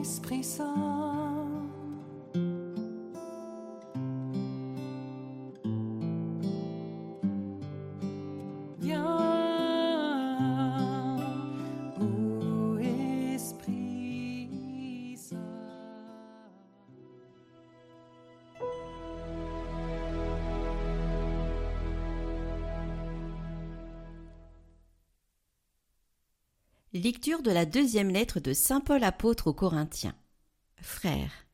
Esprit Saint. Viens, Lecture de la deuxième lettre de Saint Paul apôtre aux Corinthiens. Frères,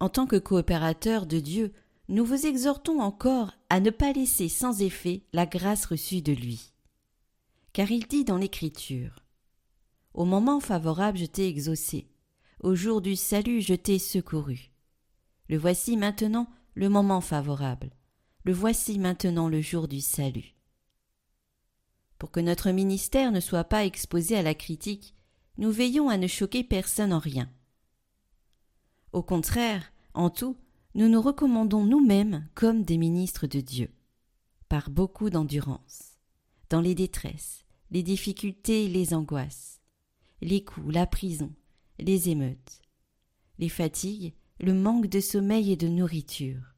en tant que coopérateurs de Dieu, nous vous exhortons encore à ne pas laisser sans effet la grâce reçue de lui. Car il dit dans l'Écriture Au moment favorable je t'ai exaucé, au jour du salut je t'ai secouru. Le voici maintenant le moment favorable, le voici maintenant le jour du salut. Pour que notre ministère ne soit pas exposé à la critique, nous veillons à ne choquer personne en rien. Au contraire, en tout, nous nous recommandons nous-mêmes comme des ministres de Dieu, par beaucoup d'endurance, dans les détresses, les difficultés, les angoisses, les coups, la prison, les émeutes, les fatigues, le manque de sommeil et de nourriture,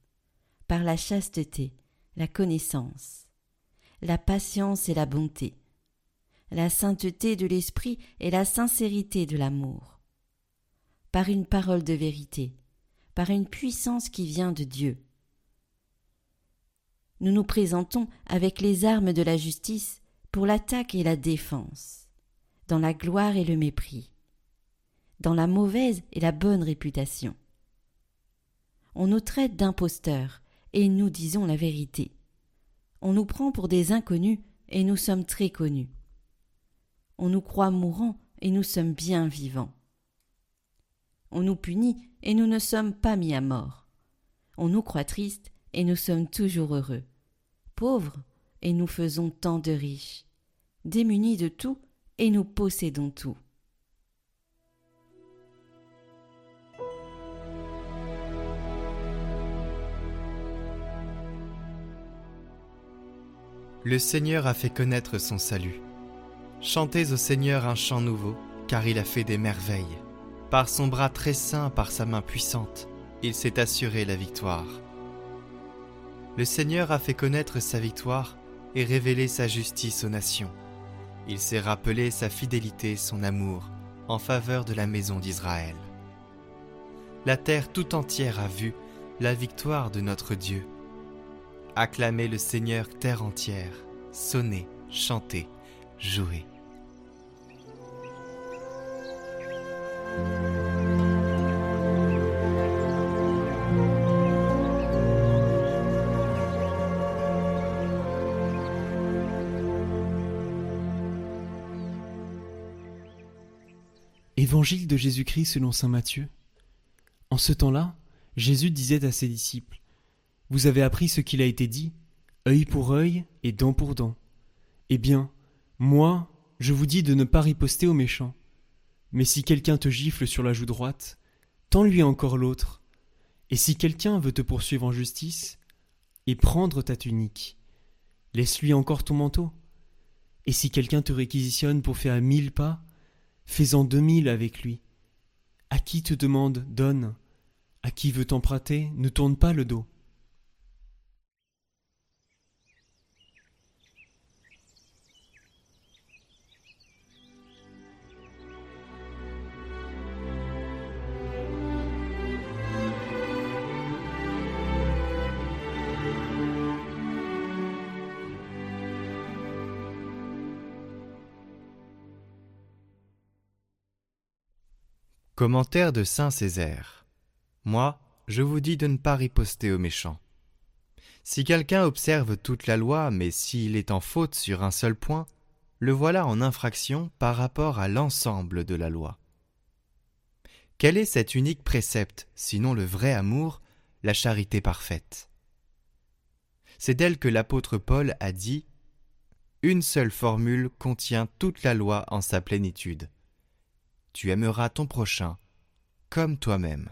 par la chasteté, la connaissance, la patience et la bonté, la sainteté de l'esprit et la sincérité de l'amour, par une parole de vérité, par une puissance qui vient de Dieu. Nous nous présentons avec les armes de la justice pour l'attaque et la défense, dans la gloire et le mépris, dans la mauvaise et la bonne réputation. On nous traite d'imposteurs, et nous disons la vérité. On nous prend pour des inconnus et nous sommes très connus. On nous croit mourants et nous sommes bien vivants. On nous punit et nous ne sommes pas mis à mort. On nous croit tristes et nous sommes toujours heureux. Pauvres et nous faisons tant de riches. Démunis de tout et nous possédons tout. Le Seigneur a fait connaître son salut. Chantez au Seigneur un chant nouveau, car il a fait des merveilles. Par son bras très saint, par sa main puissante, il s'est assuré la victoire. Le Seigneur a fait connaître sa victoire et révélé sa justice aux nations. Il s'est rappelé sa fidélité, son amour, en faveur de la maison d'Israël. La terre tout entière a vu la victoire de notre Dieu. Acclamez le Seigneur terre entière, sonnez, chantez, jouez. Évangile de Jésus-Christ selon saint Matthieu. En ce temps-là, Jésus disait à ses disciples Vous avez appris ce qu'il a été dit œil pour œil et dent pour dent. Eh bien, moi, je vous dis de ne pas riposter aux méchants. Mais si quelqu'un te gifle sur la joue droite, tends-lui encore l'autre. Et si quelqu'un veut te poursuivre en justice, et prendre ta tunique, laisse-lui encore ton manteau. Et si quelqu'un te réquisitionne pour faire mille pas, fais-en deux mille avec lui. À qui te demande, donne. À qui veut t'emprunter, ne tourne pas le dos. Commentaire de Saint Césaire. Moi, je vous dis de ne pas riposter aux méchants. Si quelqu'un observe toute la loi, mais s'il est en faute sur un seul point, le voilà en infraction par rapport à l'ensemble de la loi. Quel est cet unique précepte, sinon le vrai amour, la charité parfaite? C'est d'elle que l'apôtre Paul a dit Une seule formule contient toute la loi en sa plénitude tu aimeras ton prochain comme toi-même.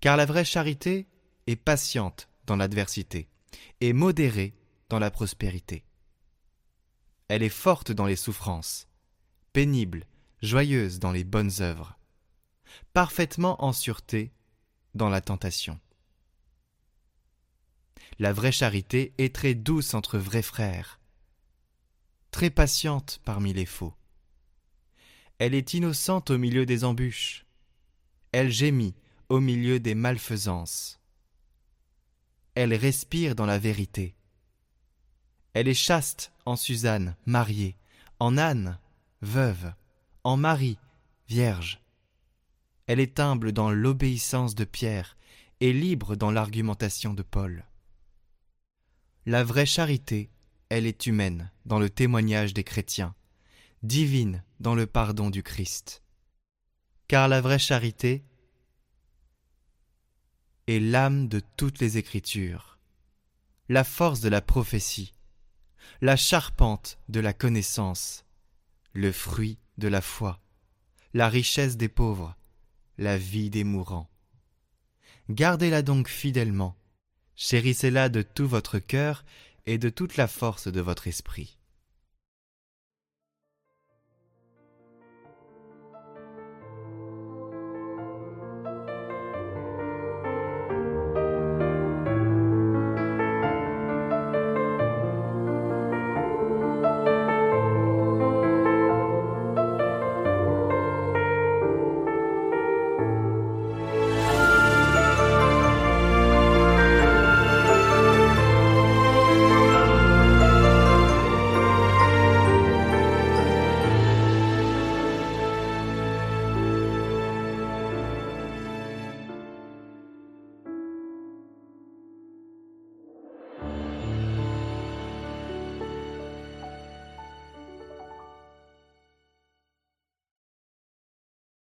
Car la vraie charité est patiente dans l'adversité et modérée dans la prospérité. Elle est forte dans les souffrances, pénible, joyeuse dans les bonnes œuvres. parfaitement en sûreté dans la tentation. La vraie charité est très douce entre vrais frères, très patiente parmi les faux. Elle est innocente au milieu des embûches. Elle gémit au milieu des malfaisances. Elle respire dans la vérité. Elle est chaste en Suzanne, mariée, en Anne, veuve, en Marie, vierge. Elle est humble dans l'obéissance de Pierre et libre dans l'argumentation de Paul. La vraie charité, elle est humaine dans le témoignage des chrétiens, divine dans le pardon du Christ. Car la vraie charité est l'âme de toutes les Écritures, la force de la prophétie, la charpente de la connaissance, le fruit de la foi, la richesse des pauvres, la vie des mourants. Gardez-la donc fidèlement, chérissez-la de tout votre cœur et de toute la force de votre esprit.